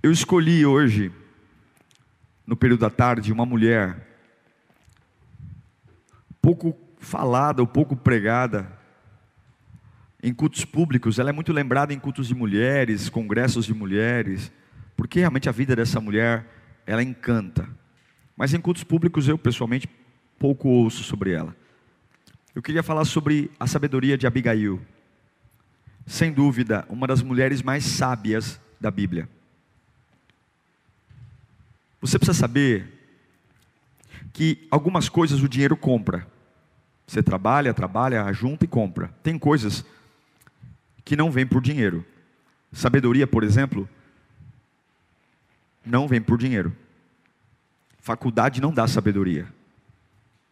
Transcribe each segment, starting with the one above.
Eu escolhi hoje, no período da tarde, uma mulher pouco falada ou pouco pregada em cultos públicos. Ela é muito lembrada em cultos de mulheres, congressos de mulheres, porque realmente a vida dessa mulher ela encanta. Mas em cultos públicos eu pessoalmente pouco ouço sobre ela. Eu queria falar sobre a sabedoria de Abigail. Sem dúvida, uma das mulheres mais sábias da Bíblia. Você precisa saber que algumas coisas o dinheiro compra. Você trabalha, trabalha, junta e compra. Tem coisas que não vêm por dinheiro. Sabedoria, por exemplo, não vem por dinheiro. Faculdade não dá sabedoria.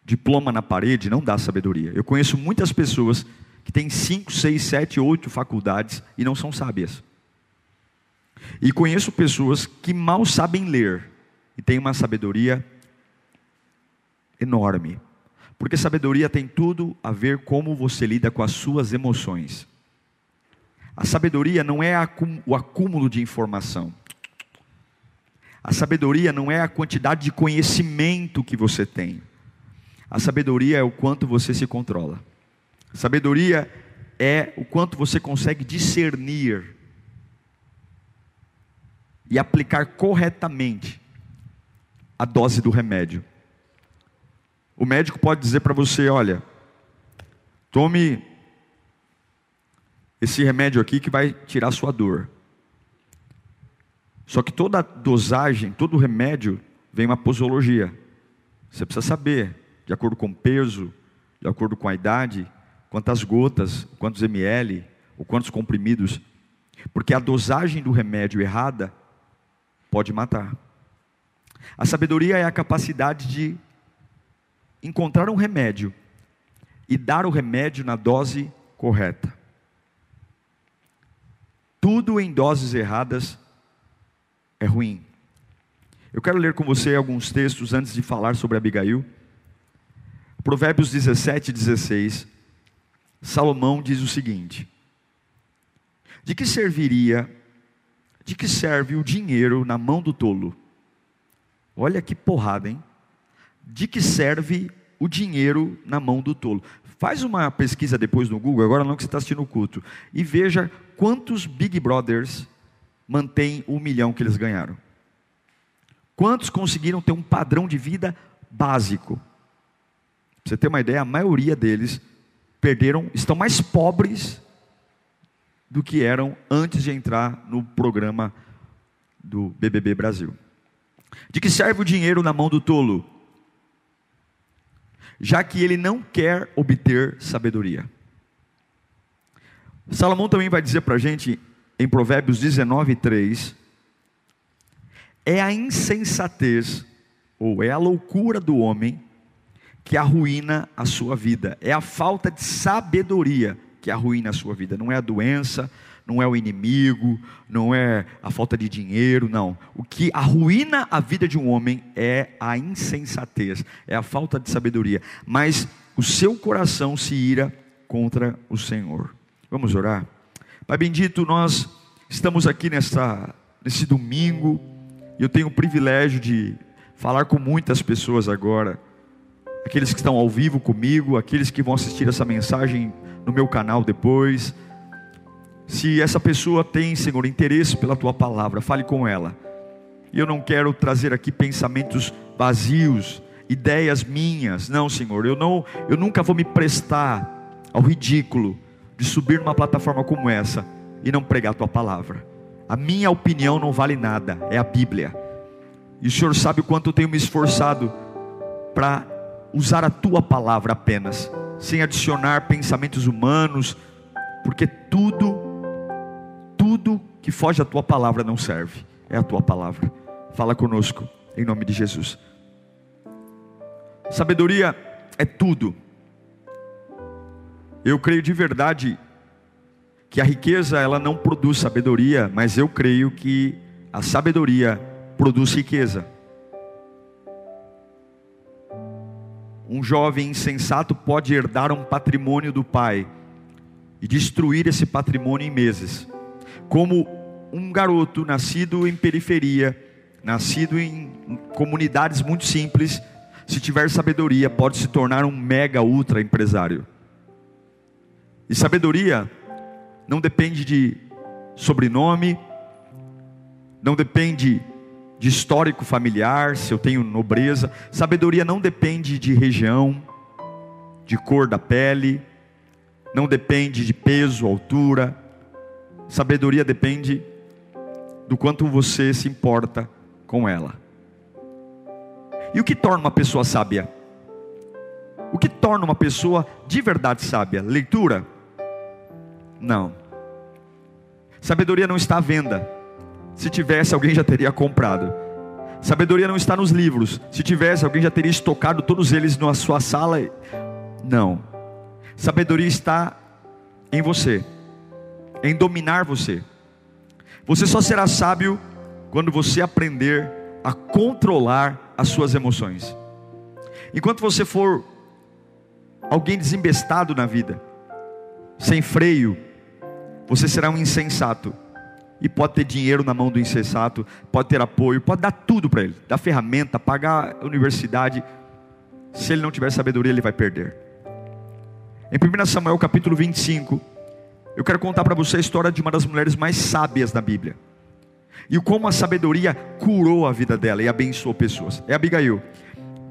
Diploma na parede não dá sabedoria. Eu conheço muitas pessoas que têm cinco, seis, sete, oito faculdades e não são sábias. E conheço pessoas que mal sabem ler e tem uma sabedoria enorme. Porque sabedoria tem tudo a ver como você lida com as suas emoções. A sabedoria não é o acúmulo de informação. A sabedoria não é a quantidade de conhecimento que você tem. A sabedoria é o quanto você se controla. A sabedoria é o quanto você consegue discernir e aplicar corretamente a dose do remédio. O médico pode dizer para você: olha, tome esse remédio aqui que vai tirar sua dor. Só que toda dosagem, todo remédio, vem uma posologia. Você precisa saber, de acordo com o peso, de acordo com a idade, quantas gotas, quantos ml, ou quantos comprimidos. Porque a dosagem do remédio errada pode matar. A sabedoria é a capacidade de encontrar um remédio e dar o remédio na dose correta. Tudo em doses erradas é ruim. Eu quero ler com você alguns textos antes de falar sobre Abigail. Provérbios 17, 16. Salomão diz o seguinte: De que serviria, de que serve o dinheiro na mão do tolo? Olha que porrada, hein? De que serve o dinheiro na mão do tolo? Faz uma pesquisa depois no Google, agora não que você está assistindo o culto, e veja quantos Big Brothers mantêm o milhão que eles ganharam. Quantos conseguiram ter um padrão de vida básico? Pra você ter uma ideia, a maioria deles perderam, estão mais pobres do que eram antes de entrar no programa do BBB Brasil. De que serve o dinheiro na mão do tolo? Já que ele não quer obter sabedoria. Salomão também vai dizer para a gente, em Provérbios 19, 3, é a insensatez, ou é a loucura do homem, que arruína a sua vida, é a falta de sabedoria que arruína a sua vida, não é a doença, não é o inimigo, não é a falta de dinheiro, não. O que arruína a vida de um homem é a insensatez, é a falta de sabedoria. Mas o seu coração se ira contra o Senhor. Vamos orar? Pai bendito, nós estamos aqui nesta, nesse domingo, e eu tenho o privilégio de falar com muitas pessoas agora, aqueles que estão ao vivo comigo, aqueles que vão assistir essa mensagem no meu canal depois se essa pessoa tem, Senhor, interesse pela tua palavra, fale com ela. Eu não quero trazer aqui pensamentos vazios, ideias minhas. Não, Senhor, eu não, eu nunca vou me prestar ao ridículo de subir numa plataforma como essa e não pregar a tua palavra. A minha opinião não vale nada, é a Bíblia. E o Senhor sabe o quanto eu tenho me esforçado para usar a tua palavra apenas, sem adicionar pensamentos humanos, porque tudo que foge da tua palavra não serve, é a tua palavra. fala conosco, em nome de Jesus. Sabedoria é tudo. Eu creio de verdade que a riqueza ela não produz sabedoria, mas eu creio que a sabedoria produz riqueza. Um jovem insensato pode herdar um patrimônio do pai e destruir esse patrimônio em meses. Como um garoto nascido em periferia, nascido em comunidades muito simples, se tiver sabedoria, pode se tornar um mega ultra empresário. E sabedoria não depende de sobrenome, não depende de histórico familiar, se eu tenho nobreza. Sabedoria não depende de região, de cor da pele, não depende de peso, altura. Sabedoria depende do quanto você se importa com ela. E o que torna uma pessoa sábia? O que torna uma pessoa de verdade sábia? Leitura? Não. Sabedoria não está à venda. Se tivesse, alguém já teria comprado. Sabedoria não está nos livros. Se tivesse, alguém já teria estocado todos eles na sua sala. Não. Sabedoria está em você, em dominar você. Você só será sábio quando você aprender a controlar as suas emoções. Enquanto você for alguém desembestado na vida, sem freio, você será um insensato. E pode ter dinheiro na mão do insensato, pode ter apoio, pode dar tudo para ele, dar ferramenta, pagar a universidade. Se ele não tiver sabedoria, ele vai perder. Em 1 Samuel capítulo 25, eu quero contar para você a história de uma das mulheres mais sábias da Bíblia. E como a sabedoria curou a vida dela e abençoou pessoas. É Abigail.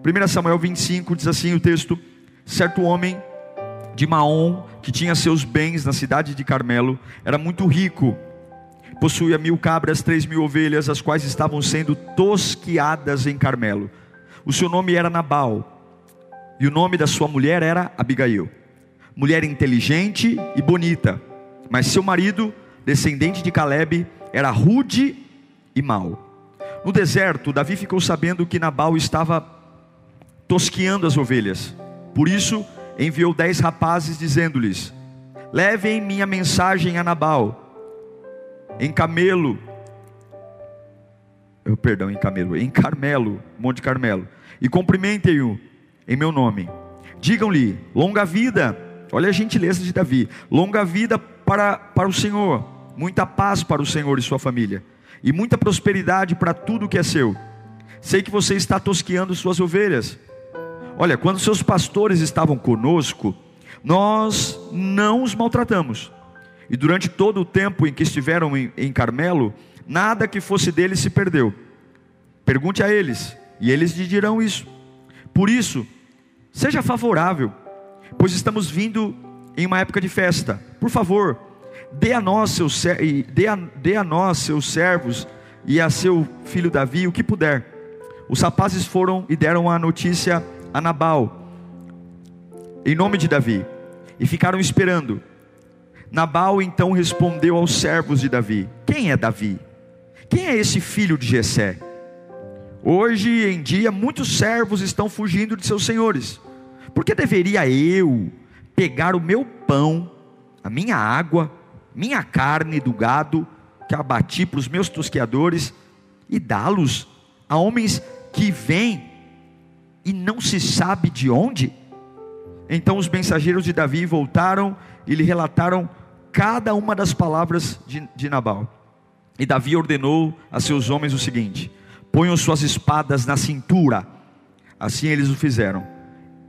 1 Samuel 25 diz assim o texto: Certo homem de Maom, que tinha seus bens na cidade de Carmelo, era muito rico, possuía mil cabras, três mil ovelhas, as quais estavam sendo tosquiadas em Carmelo. O seu nome era Nabal, e o nome da sua mulher era Abigail, mulher inteligente e bonita, mas seu marido, descendente de Caleb, era rude e mau. No deserto, Davi ficou sabendo que Nabal estava tosquiando as ovelhas, por isso enviou dez rapazes, dizendo-lhes: Levem minha mensagem a Nabal, em Camelo, eu, perdão, em Camelo, em Carmelo, Monte Carmelo, e cumprimentem-o em meu nome. Digam-lhe: longa vida, olha a gentileza de Davi, longa vida para, para o Senhor, muita paz para o Senhor e sua família, e muita prosperidade para tudo que é seu. Sei que você está tosqueando suas ovelhas Olha, quando seus pastores estavam conosco, nós não os maltratamos. E durante todo o tempo em que estiveram em, em Carmelo, nada que fosse deles se perdeu. Pergunte a eles, e eles lhe dirão isso. Por isso, seja favorável, pois estamos vindo em uma época de festa. Por favor, dê a nós, seus, dê a, dê a nós, seus servos, e a seu filho Davi o que puder. Os rapazes foram e deram a notícia a Nabal, em nome de Davi, e ficaram esperando. Nabal então respondeu aos servos de Davi: Quem é Davi? Quem é esse filho de Jessé? Hoje em dia muitos servos estão fugindo de seus senhores. Por que deveria eu pegar o meu pão, a minha água, minha carne do gado que abati para os meus tosqueadores e dá-los a homens que vêm e não se sabe de onde? Então os mensageiros de Davi voltaram e lhe relataram cada uma das palavras de, de Nabal. E Davi ordenou a seus homens o seguinte: ponham suas espadas na cintura. Assim eles o fizeram,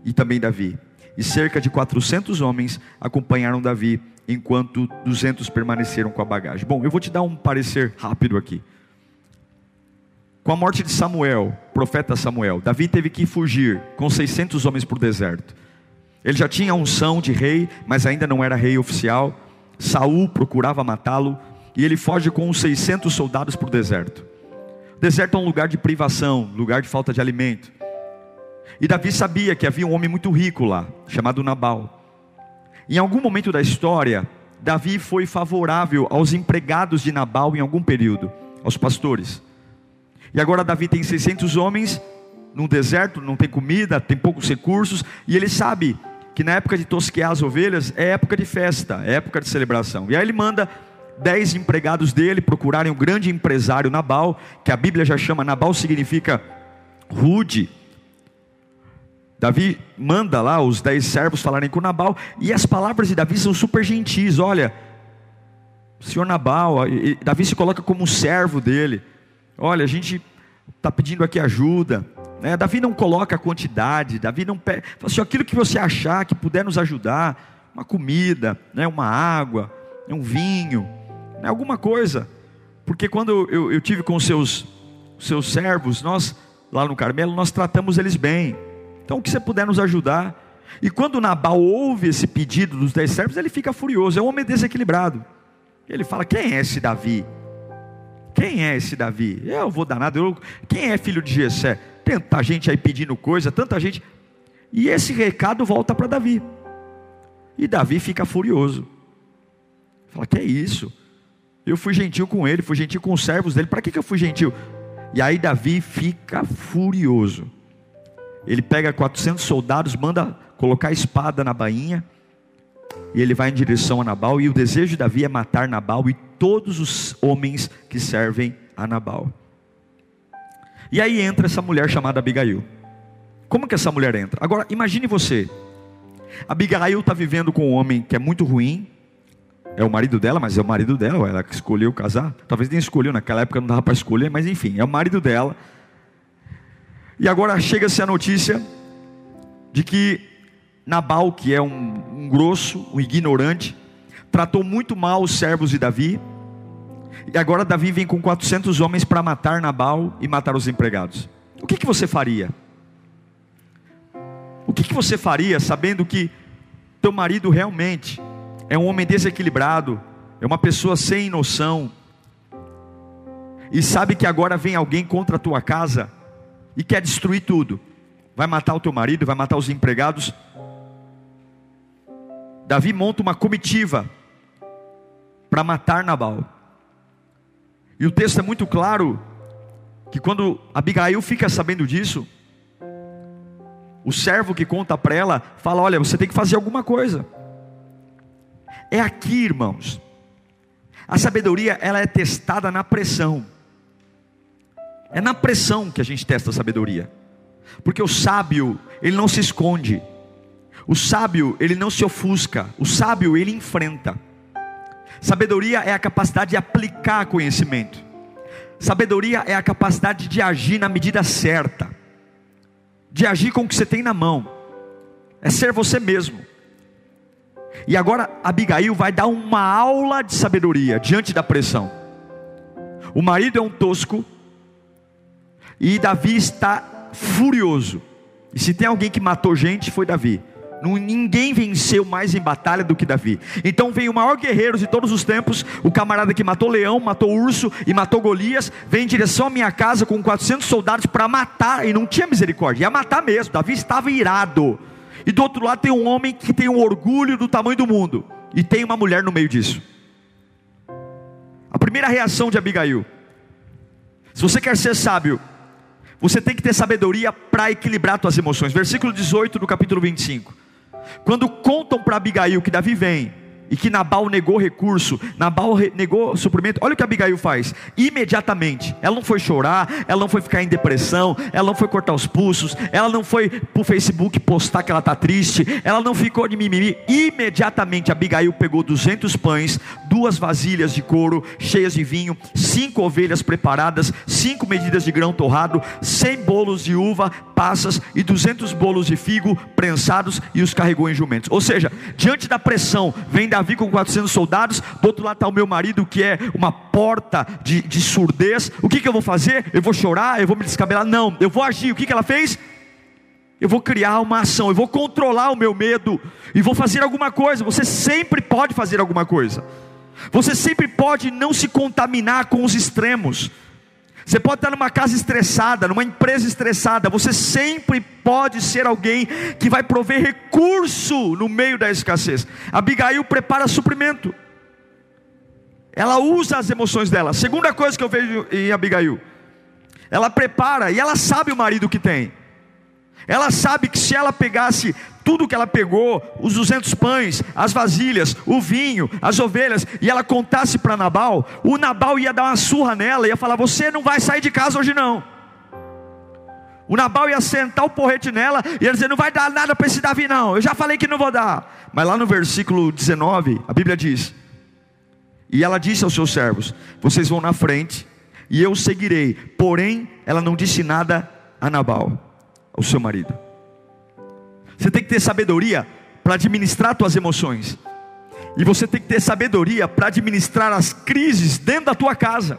e também Davi. E cerca de 400 homens acompanharam Davi, enquanto 200 permaneceram com a bagagem. Bom, eu vou te dar um parecer rápido aqui. Com a morte de Samuel, profeta Samuel, Davi teve que fugir com 600 homens para o deserto. Ele já tinha unção de rei, mas ainda não era rei oficial. Saul procurava matá-lo e ele foge com uns 600 soldados para o deserto. O deserto é um lugar de privação, lugar de falta de alimento. E Davi sabia que havia um homem muito rico lá, chamado Nabal. Em algum momento da história, Davi foi favorável aos empregados de Nabal em algum período, aos pastores. E agora Davi tem 600 homens no deserto, não tem comida, tem poucos recursos, e ele sabe que na época de tosquear as ovelhas é época de festa, é época de celebração. E aí ele manda dez empregados dele procurarem o grande empresário Nabal, que a Bíblia já chama, Nabal significa rude. Davi manda lá os dez servos falarem com Nabal, e as palavras de Davi são super gentis. Olha, senhor Nabal, Davi se coloca como um servo dele. Olha, a gente está pedindo aqui ajuda. Né? Davi não coloca a quantidade, Davi não pede, fala assim, aquilo que você achar que puder nos ajudar, uma comida, né? uma água, um vinho, né? alguma coisa. Porque quando eu, eu tive com os seus, seus servos, nós, lá no Carmelo, nós tratamos eles bem. Então, o que você puder nos ajudar. E quando Nabal ouve esse pedido dos dez servos, ele fica furioso, é um homem desequilibrado. Ele fala: Quem é esse Davi? Quem é esse Davi? Eu vou dar nada. Eu... Quem é filho de Jessé? Tanta gente aí pedindo coisa, tanta gente. E esse recado volta para Davi. E Davi fica furioso. Fala: Que é isso? Eu fui gentil com ele, fui gentil com os servos dele. Para que, que eu fui gentil? E aí Davi fica furioso. Ele pega 400 soldados, manda colocar a espada na bainha e ele vai em direção a Nabal, e o desejo de Davi é matar Nabal e todos os homens que servem a Nabal. E aí entra essa mulher chamada Abigail. Como que essa mulher entra? Agora, imagine você. Abigail está vivendo com um homem que é muito ruim. É o marido dela, mas é o marido dela, ela que escolheu casar. Talvez nem escolheu, naquela época não dava para escolher, mas enfim, é o marido dela. E agora chega-se a notícia de que Nabal, que é um, um grosso, um ignorante, tratou muito mal os servos de Davi. E agora Davi vem com 400 homens para matar Nabal e matar os empregados. O que, que você faria? O que, que você faria sabendo que teu marido realmente é um homem desequilibrado, é uma pessoa sem noção, e sabe que agora vem alguém contra a tua casa e quer destruir tudo, vai matar o teu marido, vai matar os empregados, Davi monta uma comitiva para matar Nabal. E o texto é muito claro que quando Abigail fica sabendo disso, o servo que conta para ela fala: Olha, você tem que fazer alguma coisa. É aqui, irmãos. A sabedoria ela é testada na pressão. É na pressão que a gente testa a sabedoria. Porque o sábio, ele não se esconde. O sábio, ele não se ofusca, o sábio, ele enfrenta. Sabedoria é a capacidade de aplicar conhecimento. Sabedoria é a capacidade de agir na medida certa, de agir com o que você tem na mão, é ser você mesmo. E agora Abigail vai dar uma aula de sabedoria diante da pressão. O marido é um tosco, e Davi está furioso. E se tem alguém que matou gente, foi Davi. Ninguém venceu mais em batalha do que Davi. Então vem o maior guerreiro de todos os tempos, o camarada que matou leão, matou urso e matou Golias, vem em direção à minha casa com 400 soldados para matar, e não tinha misericórdia, ia matar mesmo. Davi estava irado. E do outro lado tem um homem que tem um orgulho do tamanho do mundo, e tem uma mulher no meio disso. A primeira reação de Abigail: se você quer ser sábio, você tem que ter sabedoria para equilibrar suas emoções. Versículo 18 do capítulo 25. Quando contam para Abigail que Davi vem e que Nabal negou recurso, Nabal negou suprimento. Olha o que Abigail faz. Imediatamente, ela não foi chorar, ela não foi ficar em depressão, ela não foi cortar os pulsos, ela não foi para o Facebook postar que ela está triste, ela não ficou de mimimi. Imediatamente, Abigail pegou 200 pães, duas vasilhas de couro cheias de vinho, cinco ovelhas preparadas, cinco medidas de grão torrado, cem bolos de uva, passas e 200 bolos de figo prensados e os carregou em jumentos. Ou seja, diante da pressão, vem Davi com 400 soldados, do outro lado está o meu marido que é uma porta de, de surdez. O que, que eu vou fazer? Eu vou chorar? Eu vou me descabelar? Não, eu vou agir. O que, que ela fez? Eu vou criar uma ação, eu vou controlar o meu medo e vou fazer alguma coisa. Você sempre pode fazer alguma coisa. Você sempre pode não se contaminar com os extremos. Você pode estar numa casa estressada, numa empresa estressada. Você sempre pode ser alguém que vai prover recurso no meio da escassez. Abigail prepara suprimento. Ela usa as emoções dela. Segunda coisa que eu vejo em Abigail. Ela prepara e ela sabe o marido que tem. Ela sabe que se ela pegasse tudo que ela pegou, os 200 pães, as vasilhas, o vinho, as ovelhas, e ela contasse para Nabal, o Nabal ia dar uma surra nela, ia falar: Você não vai sair de casa hoje não. O Nabal ia sentar o porrete nela e ia dizer: Não vai dar nada para esse Davi, não. Eu já falei que não vou dar. Mas lá no versículo 19, a Bíblia diz: E ela disse aos seus servos: Vocês vão na frente e eu seguirei. Porém, ela não disse nada a Nabal, o seu marido. Você tem que ter sabedoria para administrar suas emoções. E você tem que ter sabedoria para administrar as crises dentro da tua casa.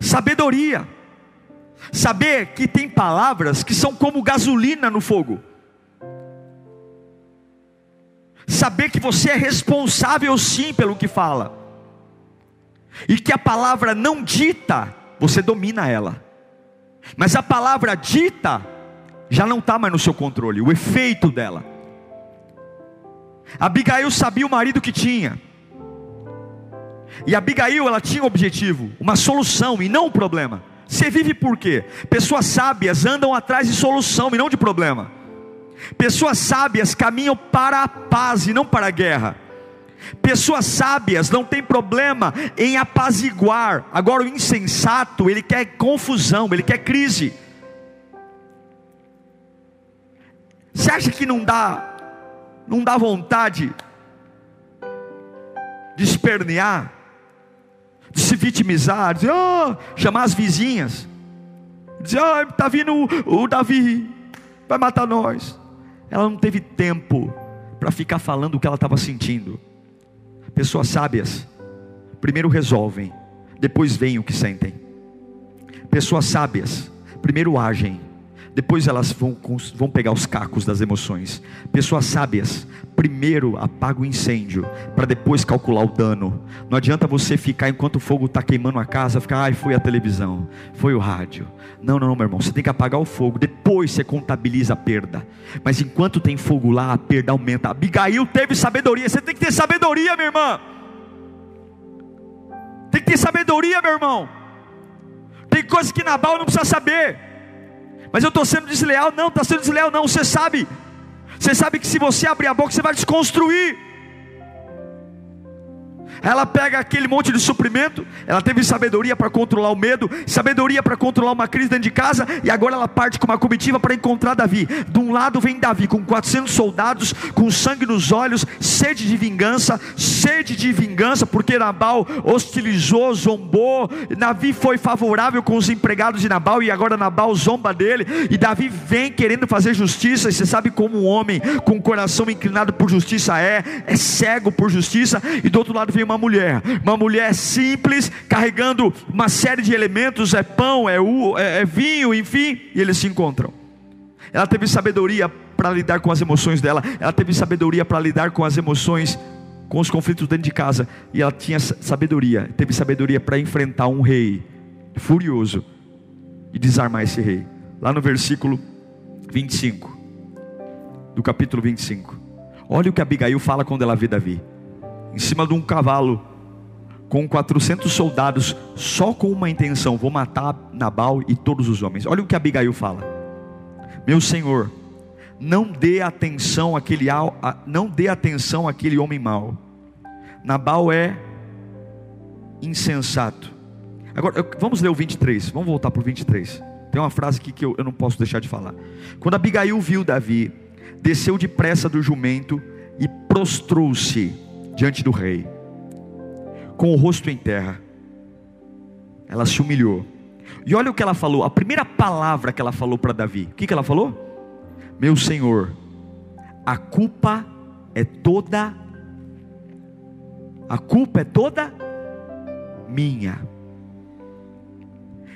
Sabedoria. Saber que tem palavras que são como gasolina no fogo. Saber que você é responsável sim pelo que fala. E que a palavra não dita, você domina ela. Mas a palavra dita, já não está mais no seu controle, o efeito dela. Abigail sabia o marido que tinha. E Abigail, ela tinha um objetivo, uma solução e não um problema. Você vive por quê? Pessoas sábias andam atrás de solução e não de problema. Pessoas sábias caminham para a paz e não para a guerra. Pessoas sábias não tem problema em apaziguar. Agora o insensato, ele quer confusão, ele quer crise. Você acha que não dá não dá vontade de espernear, de se vitimizar, dizer, oh, chamar as vizinhas, dizer, oh, está vindo o, o Davi, vai matar nós. Ela não teve tempo para ficar falando o que ela estava sentindo. Pessoas sábias, primeiro resolvem, depois veem o que sentem. Pessoas sábias, primeiro agem, depois elas vão, vão pegar os cacos das emoções. Pessoas sábias, primeiro apaga o incêndio, para depois calcular o dano. Não adianta você ficar enquanto o fogo está queimando a casa, ficar, ai, foi a televisão, foi o rádio. Não, não, não, meu irmão, você tem que apagar o fogo, depois você contabiliza a perda. Mas enquanto tem fogo lá, a perda aumenta. Abigail teve sabedoria, você tem que ter sabedoria, minha irmã. Tem que ter sabedoria, meu irmão. Tem coisas que Nabal não precisa saber. Mas eu estou sendo desleal. Não, está sendo desleal, não. Você sabe. Você sabe que se você abrir a boca, você vai desconstruir. Ela pega aquele monte de suprimento, ela teve sabedoria para controlar o medo, sabedoria para controlar uma crise dentro de casa, e agora ela parte com uma comitiva para encontrar Davi. De um lado vem Davi com 400 soldados, com sangue nos olhos, sede de vingança, sede de vingança, porque Nabal hostilizou, zombou. Davi foi favorável com os empregados de Nabal, e agora Nabal zomba dele, e Davi vem querendo fazer justiça, e você sabe como um homem com o coração inclinado por justiça é, é cego por justiça, e do outro lado uma mulher, uma mulher simples, carregando uma série de elementos: é pão, é, u, é, é vinho, enfim, e eles se encontram. Ela teve sabedoria para lidar com as emoções dela, ela teve sabedoria para lidar com as emoções, com os conflitos dentro de casa, e ela tinha sabedoria, teve sabedoria para enfrentar um rei furioso e desarmar esse rei. Lá no versículo 25, do capítulo 25. Olha o que Abigail fala quando ela vê Davi em cima de um cavalo, com 400 soldados, só com uma intenção: vou matar Nabal e todos os homens. Olha o que Abigail fala: Meu senhor, não dê atenção àquele, não dê atenção àquele homem mau. Nabal é insensato. Agora, vamos ler o 23, vamos voltar para o 23. Tem uma frase aqui que eu, eu não posso deixar de falar. Quando Abigail viu Davi, desceu depressa do jumento e prostrou-se diante do rei, com o rosto em terra. Ela se humilhou. E olha o que ela falou, a primeira palavra que ela falou para Davi. O que, que ela falou? Meu senhor, a culpa é toda, a culpa é toda minha.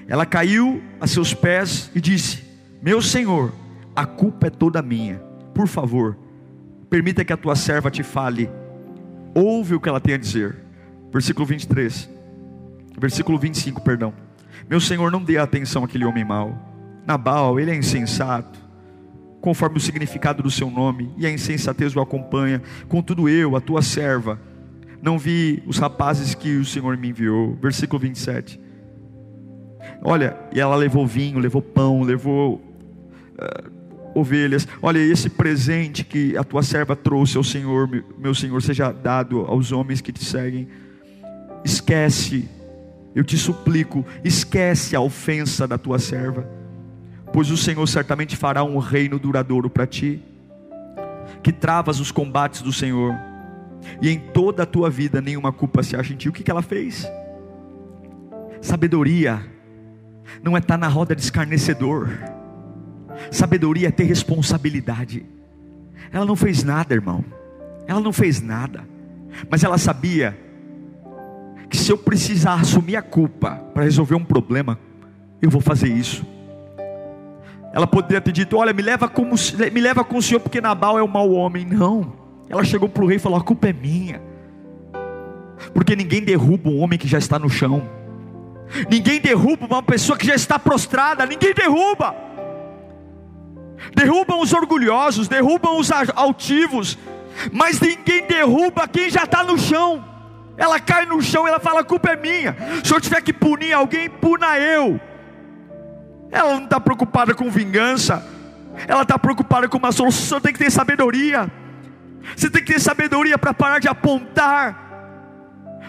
Ela caiu a seus pés e disse: Meu senhor, a culpa é toda minha. Por favor, permita que a tua serva te fale ouve o que ela tem a dizer. Versículo 23. Versículo 25, perdão. Meu Senhor, não dê atenção àquele homem mau. Nabal, ele é insensato, conforme o significado do seu nome, e a insensatez o acompanha. Contudo, eu, a tua serva, não vi os rapazes que o Senhor me enviou. Versículo 27. Olha, e ela levou vinho, levou pão, levou uh, ovelhas. Olha, esse presente que a tua serva trouxe ao Senhor, meu Senhor, seja dado aos homens que te seguem. Esquece, eu te suplico, esquece a ofensa da tua serva, pois o Senhor certamente fará um reino duradouro para ti, que travas os combates do Senhor, e em toda a tua vida nenhuma culpa se acha em ti. O que, que ela fez? Sabedoria não é estar na roda de escarnecedor Sabedoria é ter responsabilidade. Ela não fez nada, irmão. Ela não fez nada. Mas ela sabia que se eu precisar assumir a culpa para resolver um problema, eu vou fazer isso. Ela poderia ter dito: Olha, me leva, como, me leva com o senhor, porque Nabal é um mau homem. Não. Ela chegou para o rei e falou: A culpa é minha. Porque ninguém derruba um homem que já está no chão. Ninguém derruba uma pessoa que já está prostrada. Ninguém derruba derrubam os orgulhosos, derrubam os altivos, mas ninguém derruba quem já está no chão. Ela cai no chão, ela fala: a culpa é minha. Se eu tiver que punir alguém, puna eu. Ela não está preocupada com vingança, ela está preocupada com uma solução. Você tem que ter sabedoria. Você tem que ter sabedoria para parar de apontar.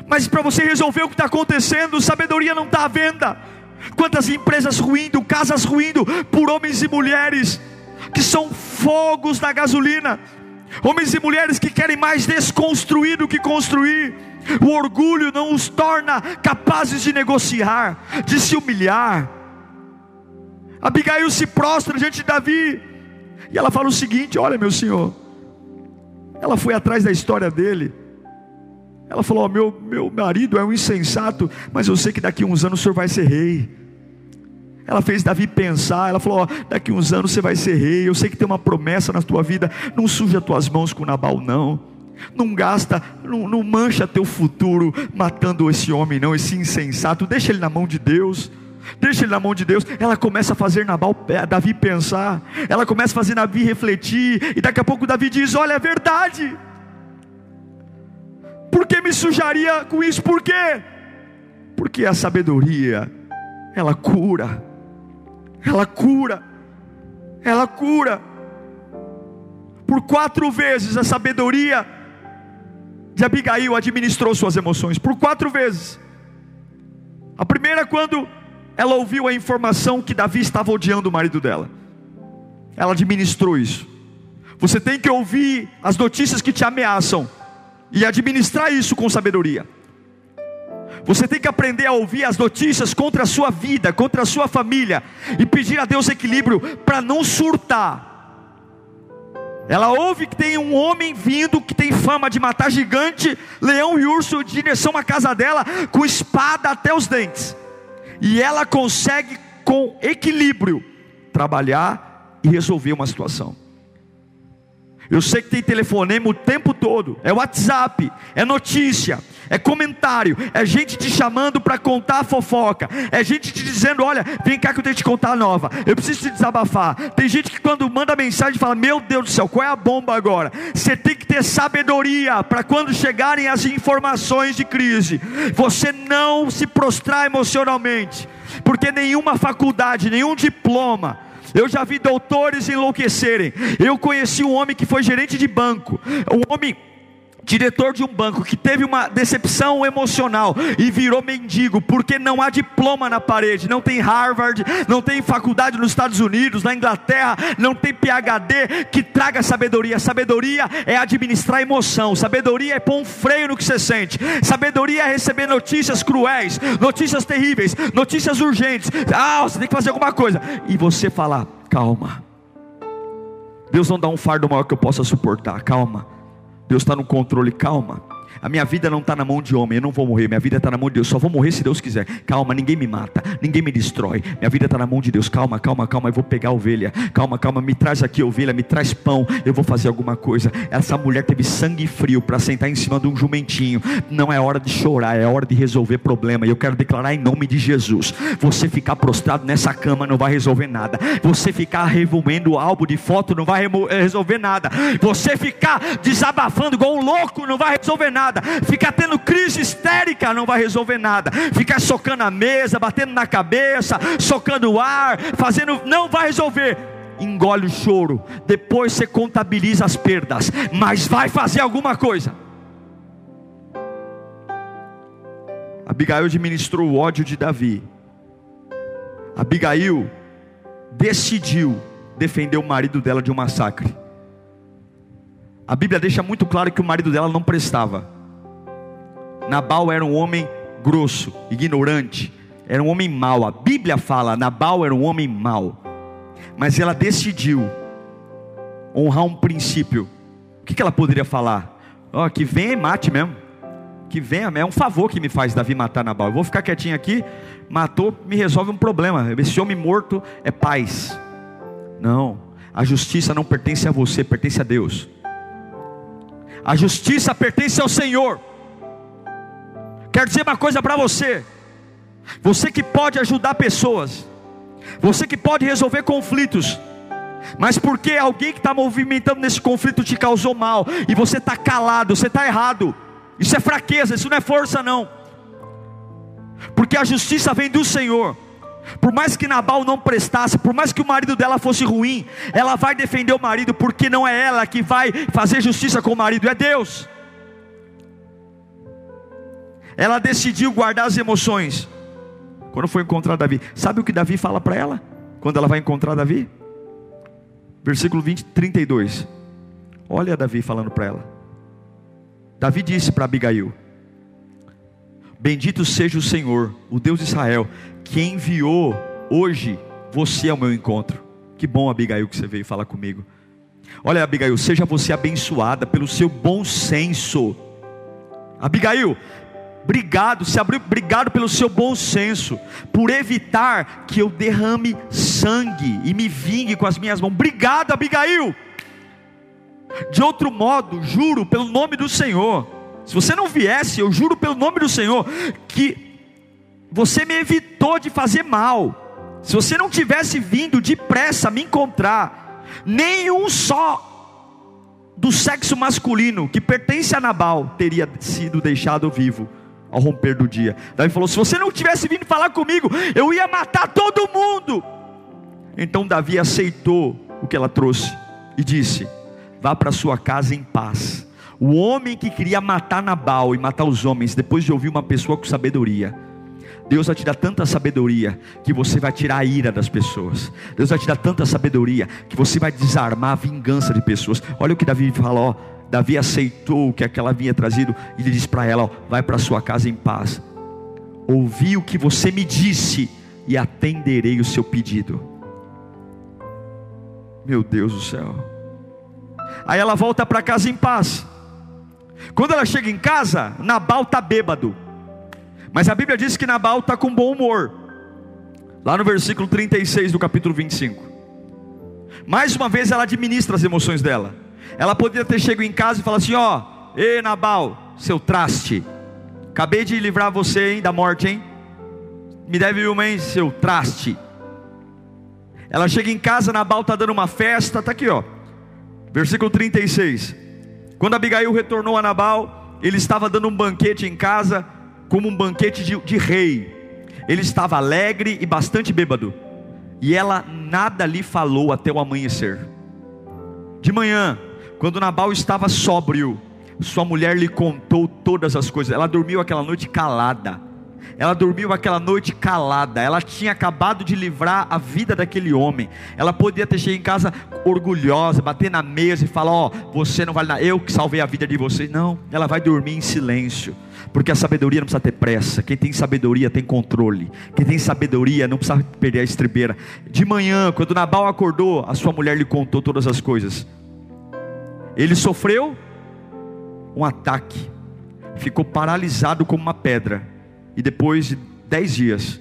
Mas para você resolver o que está acontecendo, sabedoria não está à venda. Quantas empresas ruindo, casas ruindo por homens e mulheres que são fogos da gasolina, homens e mulheres que querem mais desconstruir do que construir. O orgulho não os torna capazes de negociar, de se humilhar. Abigail se prostra diante de Davi, e ela fala o seguinte: Olha, meu senhor, ela foi atrás da história dele. Ela falou: oh, meu, meu marido é um insensato, mas eu sei que daqui a uns anos o senhor vai ser rei. Ela fez Davi pensar, ela falou: oh, daqui uns anos você vai ser rei. Eu sei que tem uma promessa na tua vida. Não suja as tuas mãos com Nabal, não. Não gasta, não, não mancha teu futuro matando esse homem, não, esse insensato. Deixa ele na mão de Deus. Deixa ele na mão de Deus. Ela começa a fazer Nabal, Davi pensar. Ela começa a fazer Davi refletir. E daqui a pouco Davi diz: Olha, é verdade. Por que me sujaria com isso? Por quê? Porque a sabedoria, ela cura ela cura, ela cura. Por quatro vezes a sabedoria de Abigail administrou suas emoções, por quatro vezes. A primeira, quando ela ouviu a informação que Davi estava odiando o marido dela, ela administrou isso. Você tem que ouvir as notícias que te ameaçam e administrar isso com sabedoria. Você tem que aprender a ouvir as notícias contra a sua vida, contra a sua família, e pedir a Deus equilíbrio para não surtar. Ela ouve que tem um homem vindo que tem fama de matar gigante, leão e urso de direção à casa dela, com espada até os dentes. E ela consegue, com equilíbrio, trabalhar e resolver uma situação. Eu sei que tem telefonema o tempo todo, é WhatsApp, é notícia, é comentário, é gente te chamando para contar a fofoca, é gente te dizendo: olha, vem cá que eu tenho que te contar a nova, eu preciso te desabafar. Tem gente que quando manda mensagem fala: meu Deus do céu, qual é a bomba agora? Você tem que ter sabedoria para quando chegarem as informações de crise, você não se prostrar emocionalmente, porque nenhuma faculdade, nenhum diploma, eu já vi doutores enlouquecerem. Eu conheci um homem que foi gerente de banco, um homem diretor de um banco que teve uma decepção emocional e virou mendigo, porque não há diploma na parede, não tem Harvard, não tem faculdade nos Estados Unidos, na Inglaterra, não tem PhD que traga sabedoria. Sabedoria é administrar emoção, sabedoria é pôr um freio no que você sente, sabedoria é receber notícias cruéis, notícias terríveis, notícias urgentes. Ah, você tem que fazer alguma coisa, e você falar, calma. Deus não dá um fardo maior que eu possa suportar, calma. Deus está no controle, calma. A minha vida não está na mão de homem, eu não vou morrer. Minha vida está na mão de Deus, só vou morrer se Deus quiser. Calma, ninguém me mata, ninguém me destrói. Minha vida está na mão de Deus. Calma, calma, calma. Eu vou pegar a ovelha. Calma, calma. Me traz aqui ovelha, me traz pão. Eu vou fazer alguma coisa. Essa mulher teve sangue frio para sentar em cima de um jumentinho. Não é hora de chorar, é hora de resolver problema. E eu quero declarar em nome de Jesus: você ficar prostrado nessa cama não vai resolver nada. Você ficar revolvendo o álbum de foto não vai resolver nada. Você ficar desabafando igual um louco não vai resolver nada nada. Ficar tendo crise histérica não vai resolver nada. Ficar socando a mesa, batendo na cabeça, socando o ar, fazendo, não vai resolver. Engole o choro, depois você contabiliza as perdas, mas vai fazer alguma coisa. Abigail administrou o ódio de Davi. Abigail decidiu defender o marido dela de um massacre. A Bíblia deixa muito claro que o marido dela não prestava. Nabal era um homem grosso, ignorante, era um homem mau. A Bíblia fala, Nabal era um homem mau. Mas ela decidiu honrar um princípio. O que, ela poderia falar? Oh, que venha e mate mesmo. Que venha, é um favor que me faz Davi matar Nabal. Eu vou ficar quietinho aqui, matou, me resolve um problema. Esse homem morto é paz. Não, a justiça não pertence a você, pertence a Deus. A justiça pertence ao Senhor. Quero dizer uma coisa para você. Você que pode ajudar pessoas, você que pode resolver conflitos, mas porque alguém que está movimentando nesse conflito te causou mal, e você está calado, você está errado, isso é fraqueza, isso não é força, não, porque a justiça vem do Senhor. Por mais que Nabal não prestasse, por mais que o marido dela fosse ruim, ela vai defender o marido, porque não é ela que vai fazer justiça com o marido, é Deus. Ela decidiu guardar as emoções. Quando foi encontrar Davi, sabe o que Davi fala para ela? Quando ela vai encontrar Davi? Versículo 20, 32. Olha Davi falando para ela. Davi disse para Abigail: Bendito seja o Senhor, o Deus de Israel, que enviou hoje você ao meu encontro. Que bom, Abigail, que você veio falar comigo. Olha, Abigail, seja você abençoada pelo seu bom senso. Abigail, obrigado, se abriu, obrigado pelo seu bom senso, por evitar que eu derrame sangue e me vingue com as minhas mãos. Obrigado, Abigail. De outro modo, juro pelo nome do Senhor, se você não viesse, eu juro pelo nome do Senhor, que você me evitou de fazer mal. Se você não tivesse vindo depressa me encontrar, nenhum só do sexo masculino que pertence a Nabal teria sido deixado vivo ao romper do dia. Davi falou: se você não tivesse vindo falar comigo, eu ia matar todo mundo. Então Davi aceitou o que ela trouxe e disse: vá para sua casa em paz. O homem que queria matar Nabal e matar os homens, depois de ouvir uma pessoa com sabedoria, Deus vai te dar tanta sabedoria que você vai tirar a ira das pessoas. Deus vai te dar tanta sabedoria que você vai desarmar a vingança de pessoas. Olha o que Davi fala, ó. Davi aceitou o que aquela havia trazido e ele diz para ela: ó, vai para sua casa em paz. Ouvi o que você me disse e atenderei o seu pedido. Meu Deus do céu. Aí ela volta para casa em paz. Quando ela chega em casa, Nabal está bêbado. Mas a Bíblia diz que Nabal está com bom humor. Lá no versículo 36 do capítulo 25. Mais uma vez ela administra as emoções dela. Ela poderia ter chegado em casa e falar assim: Ó, oh, ei Nabal, seu traste. Acabei de livrar você hein, da morte, hein? Me deve uma, hein, seu traste. Ela chega em casa, Nabal está dando uma festa, está aqui, ó. Versículo 36. Quando Abigail retornou a Nabal, ele estava dando um banquete em casa, como um banquete de, de rei. Ele estava alegre e bastante bêbado. E ela nada lhe falou até o amanhecer. De manhã, quando Nabal estava sóbrio, sua mulher lhe contou todas as coisas. Ela dormiu aquela noite calada. Ela dormiu aquela noite calada. Ela tinha acabado de livrar a vida daquele homem. Ela podia ter chegado em casa orgulhosa, bater na mesa e falar: Ó, oh, você não vale nada, eu que salvei a vida de você. Não, ela vai dormir em silêncio. Porque a sabedoria não precisa ter pressa. Quem tem sabedoria tem controle. Quem tem sabedoria não precisa perder a estribeira. De manhã, quando Nabal acordou, a sua mulher lhe contou todas as coisas. Ele sofreu um ataque, ficou paralisado como uma pedra e depois de dez dias,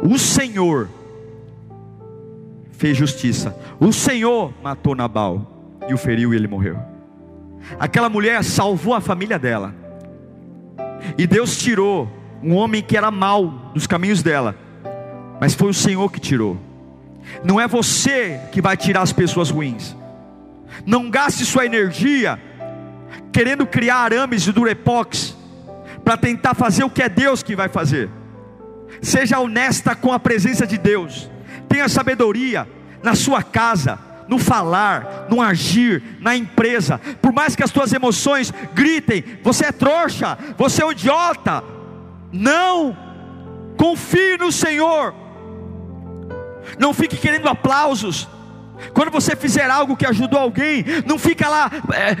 o Senhor fez justiça. O Senhor matou Nabal e o feriu e ele morreu. Aquela mulher salvou a família dela. E Deus tirou um homem que era mau dos caminhos dela. Mas foi o Senhor que tirou. Não é você que vai tirar as pessoas ruins. Não gaste sua energia querendo criar arames de durepox para tentar fazer o que é Deus que vai fazer. Seja honesta com a presença de Deus. Tenha sabedoria na sua casa, no falar, no agir, na empresa. Por mais que as tuas emoções gritem, você é trouxa, você é um idiota. Não. Confie no Senhor. Não fique querendo aplausos. Quando você fizer algo que ajudou alguém, não fica lá é,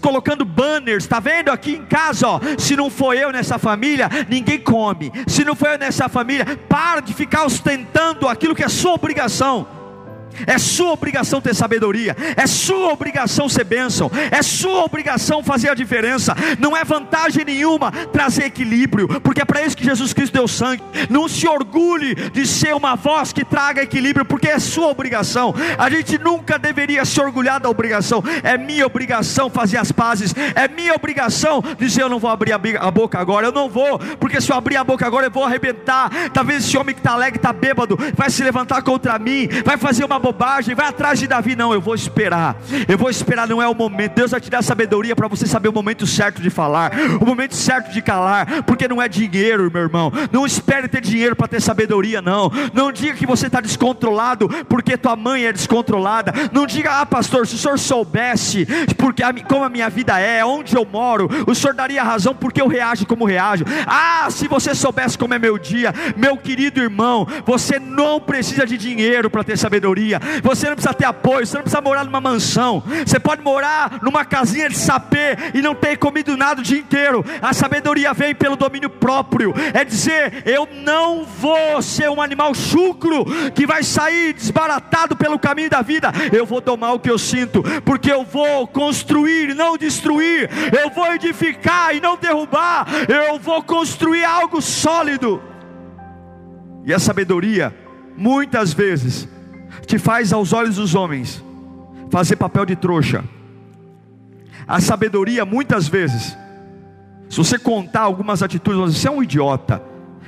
colocando banners, está vendo aqui em casa, ó, se não for eu nessa família, ninguém come. Se não for eu nessa família, para de ficar ostentando aquilo que é sua obrigação. É sua obrigação ter sabedoria, é sua obrigação ser bênção, é sua obrigação fazer a diferença. Não é vantagem nenhuma trazer equilíbrio, porque é para isso que Jesus Cristo deu sangue. Não se orgulhe de ser uma voz que traga equilíbrio, porque é sua obrigação. A gente nunca deveria se orgulhar da obrigação. É minha obrigação fazer as pazes, é minha obrigação dizer eu não vou abrir a boca agora, eu não vou, porque se eu abrir a boca agora eu vou arrebentar. Talvez esse homem que está alegre, está bêbado, vai se levantar contra mim, vai fazer uma bobagem, vai atrás de Davi. Não, eu vou esperar. Eu vou esperar, não é o momento. Deus vai te dar sabedoria para você saber o momento certo de falar, o momento certo de calar, porque não é dinheiro, meu irmão. Não espere ter dinheiro para ter sabedoria, não. Não diga que você está descontrolado porque tua mãe é descontrolada. Não diga, ah, pastor, se o senhor soubesse porque a, como a minha vida é, onde eu moro, o senhor daria razão porque eu reajo como reajo. Ah, se você soubesse como é meu dia, meu querido irmão, você não precisa de dinheiro para ter sabedoria você não precisa ter apoio, você não precisa morar numa mansão, você pode morar numa casinha de sapê e não ter comido nada o dia inteiro. A sabedoria vem pelo domínio próprio, é dizer: eu não vou ser um animal chucro que vai sair desbaratado pelo caminho da vida, eu vou domar o que eu sinto, porque eu vou construir não destruir, eu vou edificar e não derrubar, eu vou construir algo sólido. E a sabedoria, muitas vezes, te faz aos olhos dos homens fazer papel de trouxa. A sabedoria, muitas vezes, se você contar algumas atitudes, você é um idiota.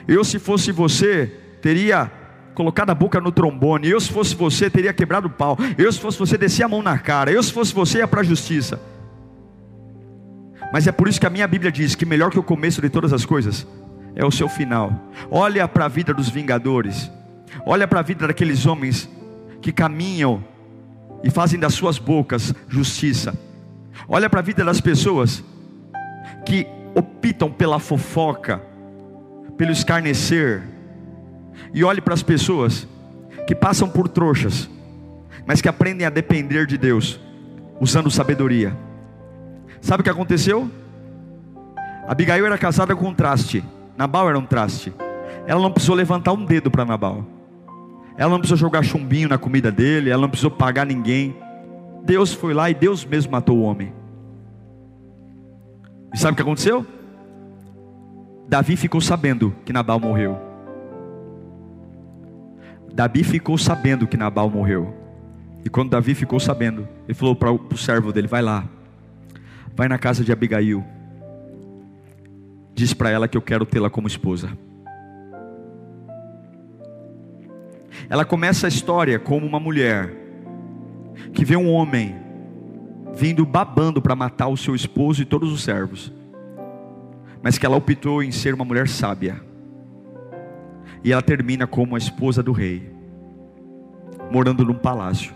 Eu, se fosse você, teria colocado a boca no trombone. Eu, se fosse você, teria quebrado o pau. Eu, se fosse você, descia a mão na cara. Eu, se fosse você, ia para a justiça. Mas é por isso que a minha Bíblia diz que melhor que o começo de todas as coisas é o seu final. Olha para a vida dos vingadores. Olha para a vida daqueles homens que caminham e fazem das suas bocas justiça. Olha para a vida das pessoas que optam pela fofoca, pelo escarnecer. E olhe para as pessoas que passam por trouxas, mas que aprendem a depender de Deus, usando sabedoria. Sabe o que aconteceu? Abigail era casada com um traste, Nabal era um traste. Ela não precisou levantar um dedo para Nabal. Ela não precisou jogar chumbinho na comida dele, ela não precisou pagar ninguém. Deus foi lá e Deus mesmo matou o homem. E sabe o que aconteceu? Davi ficou sabendo que Nabal morreu. Davi ficou sabendo que Nabal morreu. E quando Davi ficou sabendo, ele falou para o servo dele: Vai lá, vai na casa de Abigail, diz para ela que eu quero tê-la como esposa. Ela começa a história como uma mulher que vê um homem vindo babando para matar o seu esposo e todos os servos, mas que ela optou em ser uma mulher sábia. E ela termina como a esposa do rei, morando num palácio.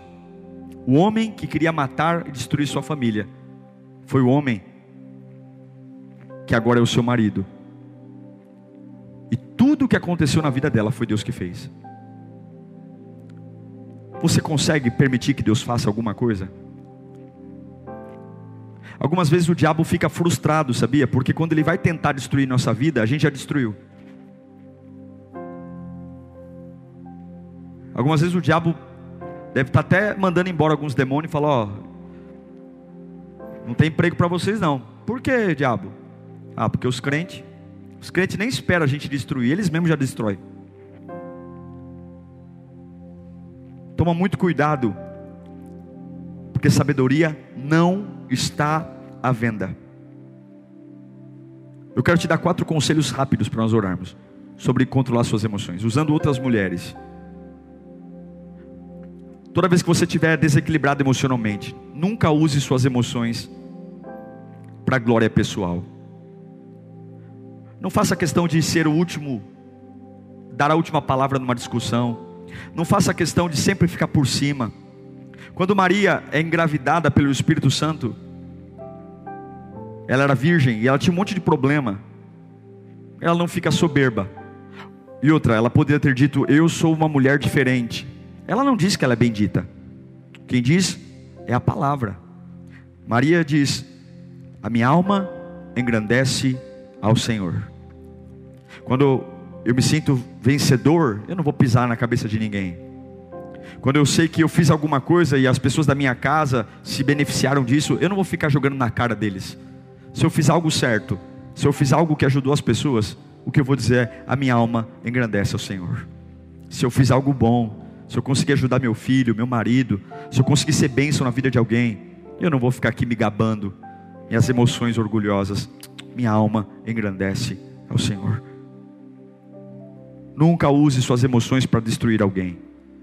O homem que queria matar e destruir sua família foi o homem que agora é o seu marido. E tudo o que aconteceu na vida dela foi Deus que fez. Você consegue permitir que Deus faça alguma coisa? Algumas vezes o diabo fica frustrado, sabia? Porque quando ele vai tentar destruir nossa vida, a gente já destruiu. Algumas vezes o diabo deve estar até mandando embora alguns demônios e falar: Ó, não tem emprego para vocês não. Por que, diabo? Ah, porque os crentes, os crentes nem esperam a gente destruir, eles mesmos já destroem. Toma muito cuidado, porque sabedoria não está à venda. Eu quero te dar quatro conselhos rápidos para nós orarmos sobre controlar suas emoções, usando outras mulheres. Toda vez que você estiver desequilibrado emocionalmente, nunca use suas emoções para glória pessoal. Não faça questão de ser o último, dar a última palavra numa discussão. Não faça questão de sempre ficar por cima. Quando Maria é engravidada pelo Espírito Santo, ela era virgem e ela tinha um monte de problema. Ela não fica soberba. E outra, ela poderia ter dito: Eu sou uma mulher diferente. Ela não diz que ela é bendita. Quem diz é a palavra. Maria diz: A minha alma engrandece ao Senhor. Quando eu me sinto vencedor, eu não vou pisar na cabeça de ninguém. Quando eu sei que eu fiz alguma coisa e as pessoas da minha casa se beneficiaram disso, eu não vou ficar jogando na cara deles. Se eu fiz algo certo, se eu fiz algo que ajudou as pessoas, o que eu vou dizer é: a minha alma engrandece ao Senhor. Se eu fiz algo bom, se eu conseguir ajudar meu filho, meu marido, se eu conseguir ser bênção na vida de alguém, eu não vou ficar aqui me gabando, minhas emoções orgulhosas, minha alma engrandece ao Senhor. Nunca use suas emoções para destruir alguém.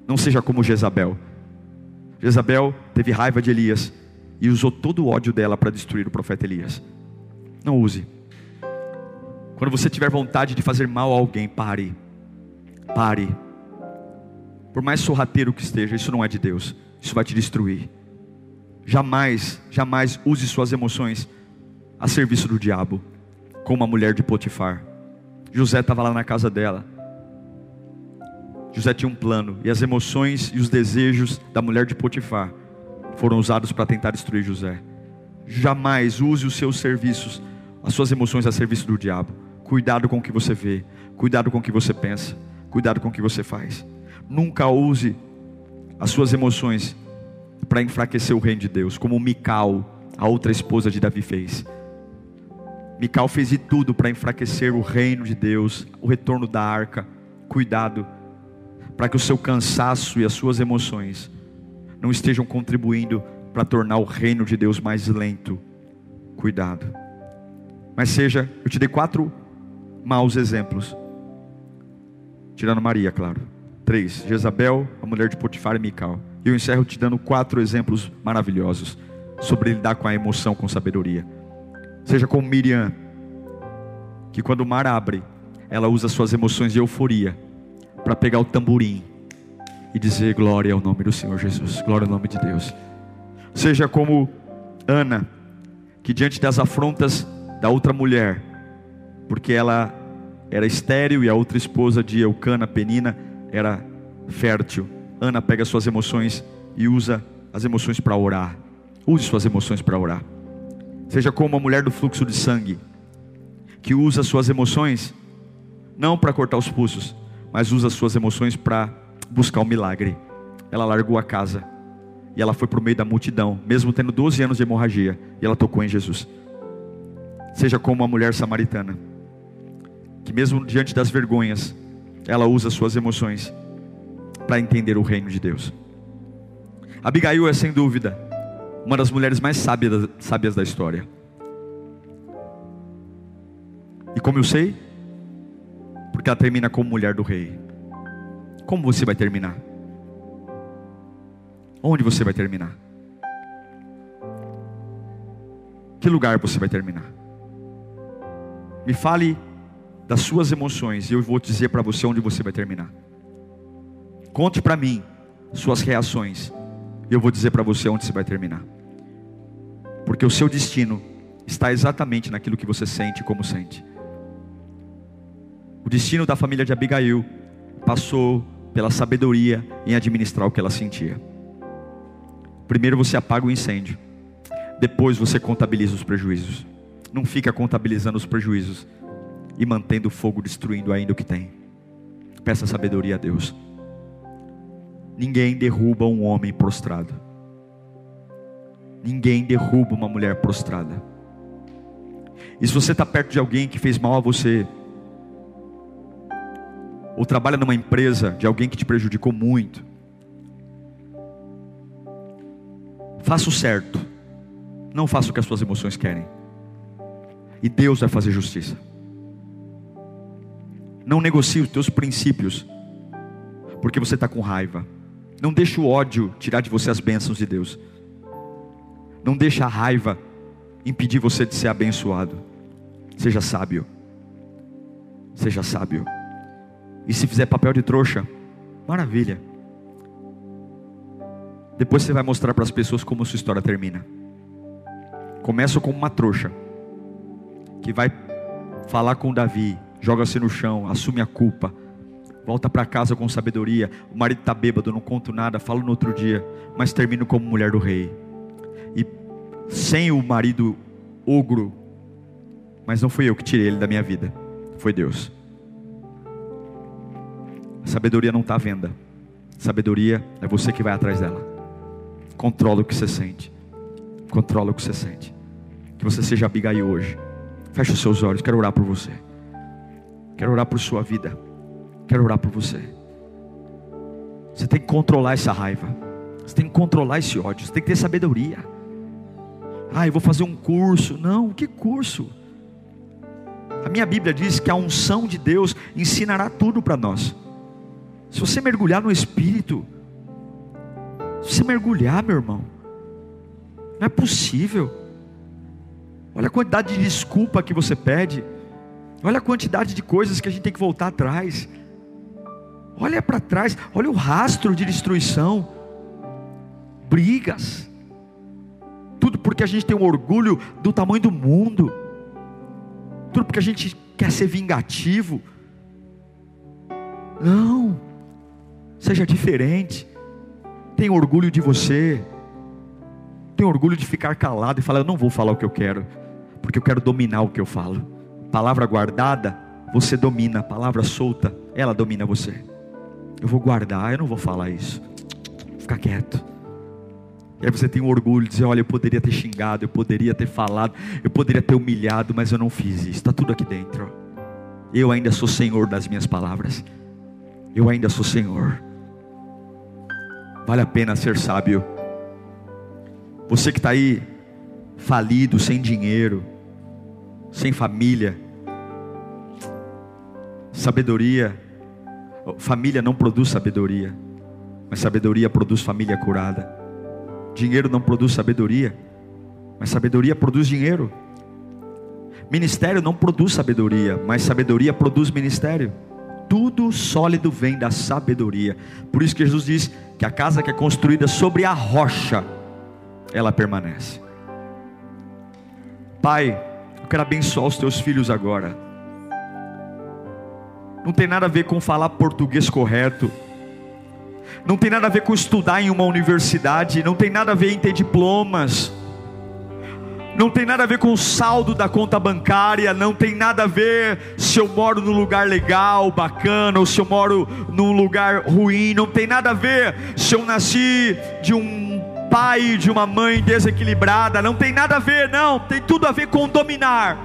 Não seja como Jezabel. Jezabel teve raiva de Elias e usou todo o ódio dela para destruir o profeta Elias. Não use. Quando você tiver vontade de fazer mal a alguém, pare. Pare. Por mais sorrateiro que esteja, isso não é de Deus. Isso vai te destruir. Jamais, jamais use suas emoções a serviço do diabo, como a mulher de Potifar. José estava lá na casa dela. José tinha um plano, e as emoções e os desejos da mulher de Potifar foram usados para tentar destruir José. Jamais use os seus serviços, as suas emoções a serviço do diabo. Cuidado com o que você vê, cuidado com o que você pensa, cuidado com o que você faz. Nunca use as suas emoções para enfraquecer o reino de Deus, como Mical, a outra esposa de Davi fez. Mical fez de tudo para enfraquecer o reino de Deus, o retorno da arca. Cuidado, para que o seu cansaço e as suas emoções não estejam contribuindo para tornar o reino de Deus mais lento. Cuidado. Mas seja, eu te dei quatro maus exemplos. Tirando Maria, claro. Três: Jezabel, a mulher de Potifar e Mical. E eu encerro te dando quatro exemplos maravilhosos sobre lidar com a emoção com sabedoria. Seja como Miriam, que quando o mar abre, ela usa suas emoções de euforia para pegar o tamborim e dizer glória ao nome do Senhor Jesus, glória ao nome de Deus. Seja como Ana, que diante das afrontas da outra mulher, porque ela era estéril e a outra esposa de Eucana, Penina, era fértil. Ana pega suas emoções e usa as emoções para orar. Use suas emoções para orar. Seja como a mulher do fluxo de sangue, que usa suas emoções não para cortar os pulsos, mas usa suas emoções para buscar o um milagre. Ela largou a casa e ela foi para o meio da multidão, mesmo tendo 12 anos de hemorragia, e ela tocou em Jesus. Seja como a mulher samaritana, que mesmo diante das vergonhas, ela usa suas emoções para entender o reino de Deus. Abigail é sem dúvida uma das mulheres mais sábias, sábias da história. E como eu sei? Porque ela termina como mulher do rei. Como você vai terminar? Onde você vai terminar? Que lugar você vai terminar? Me fale das suas emoções e eu vou dizer para você onde você vai terminar. Conte para mim suas reações e eu vou dizer para você onde você vai terminar. Porque o seu destino está exatamente naquilo que você sente como sente. O destino da família de Abigail passou pela sabedoria em administrar o que ela sentia. Primeiro você apaga o incêndio, depois você contabiliza os prejuízos. Não fica contabilizando os prejuízos e mantendo o fogo destruindo ainda o que tem. Peça sabedoria a Deus. Ninguém derruba um homem prostrado. Ninguém derruba uma mulher prostrada. E se você está perto de alguém que fez mal a você, ou trabalha numa empresa de alguém que te prejudicou muito, faça o certo, não faça o que as suas emoções querem, e Deus vai fazer justiça. Não negocie os teus princípios, porque você está com raiva. Não deixe o ódio tirar de você as bênçãos de Deus. Não deixe a raiva impedir você de ser abençoado. Seja sábio. Seja sábio. E se fizer papel de trouxa, maravilha. Depois você vai mostrar para as pessoas como sua história termina. Começa como uma trouxa que vai falar com Davi, joga-se no chão, assume a culpa, volta para casa com sabedoria. O marido está bêbado, não conto nada, falo no outro dia, mas termino como mulher do rei. E sem o marido ogro, mas não fui eu que tirei ele da minha vida, foi Deus. Sabedoria não está à venda, sabedoria é você que vai atrás dela. Controla o que você sente. Controla o que você sente. Que você seja Abigail hoje. Feche os seus olhos. Quero orar por você. Quero orar por sua vida. Quero orar por você. Você tem que controlar essa raiva. Você tem que controlar esse ódio. Você tem que ter sabedoria. Ah, eu vou fazer um curso. Não, que curso? A minha Bíblia diz que a unção de Deus ensinará tudo para nós. Se você mergulhar no Espírito, se você mergulhar, meu irmão, não é possível. Olha a quantidade de desculpa que você pede. Olha a quantidade de coisas que a gente tem que voltar atrás. Olha para trás, olha o rastro de destruição, brigas, tudo porque a gente tem um orgulho do tamanho do mundo, tudo porque a gente quer ser vingativo. Não, seja diferente. Tem orgulho de você. Tem orgulho de ficar calado e falar: Eu não vou falar o que eu quero, porque eu quero dominar o que eu falo. Palavra guardada, você domina. Palavra solta, ela domina você. Eu vou guardar, eu não vou falar isso. Fica quieto. E aí você tem o orgulho de dizer: Olha, eu poderia ter xingado, eu poderia ter falado, eu poderia ter humilhado, mas eu não fiz isso. Está tudo aqui dentro. Eu ainda sou senhor das minhas palavras. Eu ainda sou senhor. Vale a pena ser sábio. Você que está aí falido, sem dinheiro, sem família, sabedoria, família não produz sabedoria, mas sabedoria produz família curada. Dinheiro não produz sabedoria, mas sabedoria produz dinheiro. Ministério não produz sabedoria, mas sabedoria produz ministério tudo sólido vem da sabedoria. Por isso que Jesus diz que a casa que é construída sobre a rocha, ela permanece. Pai, eu quero abençoar os teus filhos agora. Não tem nada a ver com falar português correto. Não tem nada a ver com estudar em uma universidade, não tem nada a ver em ter diplomas não tem nada a ver com o saldo da conta bancária, não tem nada a ver se eu moro num lugar legal, bacana, ou se eu moro num lugar ruim, não tem nada a ver se eu nasci de um pai de uma mãe desequilibrada, não tem nada a ver, não, tem tudo a ver com dominar.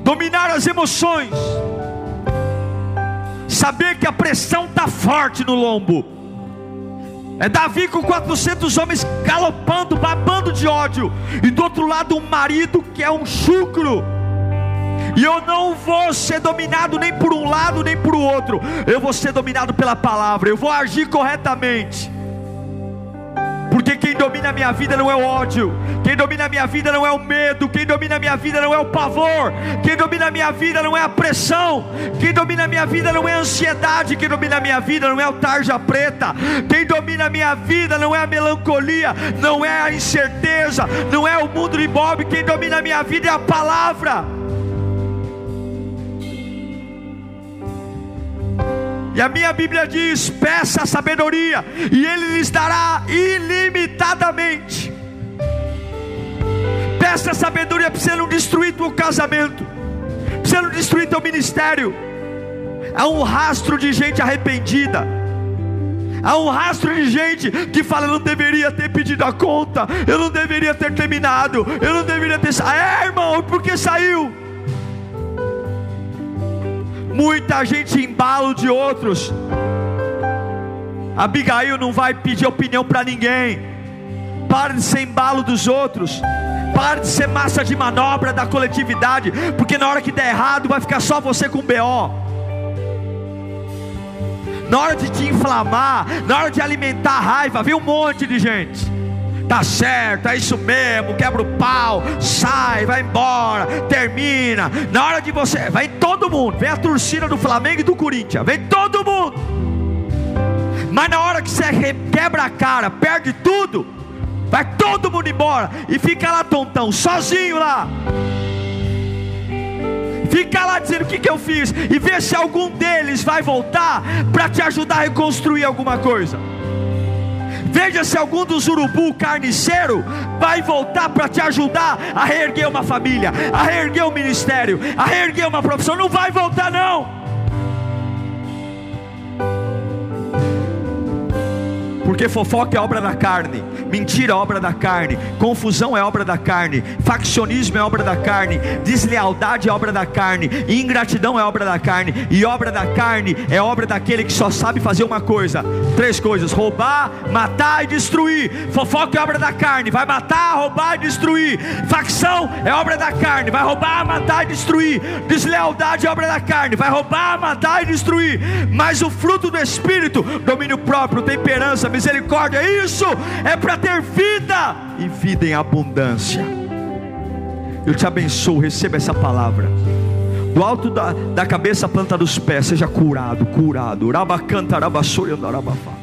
Dominar as emoções. Saber que a pressão está forte no lombo é Davi com 400 homens galopando, babando de ódio. E do outro lado, um marido que é um chucro. E eu não vou ser dominado nem por um lado nem por outro. Eu vou ser dominado pela palavra. Eu vou agir corretamente. Domina a minha vida não é o ódio, quem domina a minha vida não é o medo, quem domina a minha vida não é o pavor, quem domina a minha vida não é a pressão, quem domina a minha vida não é a ansiedade, quem domina a minha vida não é o tarja preta, quem domina a minha vida não é a melancolia, não é a incerteza, não é o mundo de Bob, quem domina a minha vida é a palavra. E a minha Bíblia diz: peça sabedoria, e Ele lhes dará ilimitadamente. Peça sabedoria para você não destruir teu casamento, para você não destruir teu ministério. Há um rastro de gente arrependida. Há um rastro de gente que fala: eu não deveria ter pedido a conta, eu não deveria ter terminado, eu não deveria ter. É, irmão, porque saiu? Muita gente embalo de outros. Abigail não vai pedir opinião para ninguém. Pare de ser embalo dos outros. Pare de ser massa de manobra da coletividade, porque na hora que der errado vai ficar só você com BO. Na hora de te inflamar, na hora de alimentar raiva, vem um monte de gente tá certo, é isso mesmo, quebra o pau, sai, vai embora, termina. Na hora de você, vem todo mundo, vem a torcida do Flamengo e do Corinthians, vem todo mundo. Mas na hora que você quebra a cara, perde tudo, vai todo mundo embora e fica lá tontão, sozinho lá. Fica lá dizendo o que, que eu fiz e vê se algum deles vai voltar para te ajudar a reconstruir alguma coisa. Veja se algum dos urubu carniceiro vai voltar para te ajudar a reerguer uma família, a reerguer um ministério, a reerguer uma profissão. Não vai voltar, não. Porque fofoca é obra da carne, mentira é obra da carne, confusão é obra da carne, faccionismo é obra da carne, deslealdade é obra da carne, ingratidão é obra da carne, e obra da carne é obra daquele que só sabe fazer uma coisa: três coisas: roubar, matar e destruir. Fofoca é obra da carne, vai matar, roubar e destruir. Facção é obra da carne, vai roubar, matar e destruir. Deslealdade é obra da carne, vai roubar, matar e destruir. Mas o fruto do Espírito, domínio próprio, temperança, misericórdia, isso é para ter vida e vida em abundância. Eu te abençoo, receba essa palavra. Do alto da, da cabeça, planta dos pés, seja curado, curado. Rabacanta, rabassuri, andarabafá.